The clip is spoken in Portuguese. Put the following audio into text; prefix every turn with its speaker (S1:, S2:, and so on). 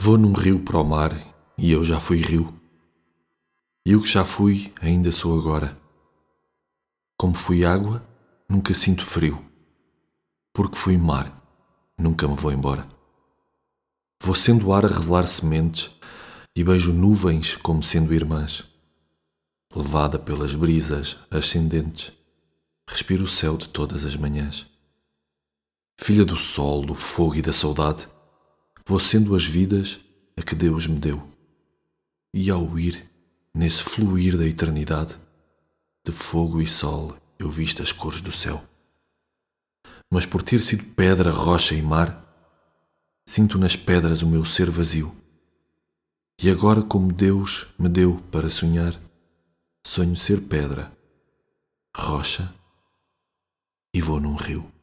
S1: Vou num rio para o mar e eu já fui rio. E eu que já fui, ainda sou agora. Como fui água, nunca sinto frio. Porque fui mar, nunca me vou embora. Vou sendo ar a revelar sementes e beijo nuvens como sendo irmãs. Levada pelas brisas ascendentes, respiro o céu de todas as manhãs. Filha do sol, do fogo e da saudade, vou sendo as vidas a que Deus me deu. E ao ir, nesse fluir da eternidade, de fogo e sol eu visto as cores do céu. Mas por ter sido pedra, rocha e mar, sinto nas pedras o meu ser vazio. E agora, como Deus me deu para sonhar, sonho ser pedra, rocha e vou num rio.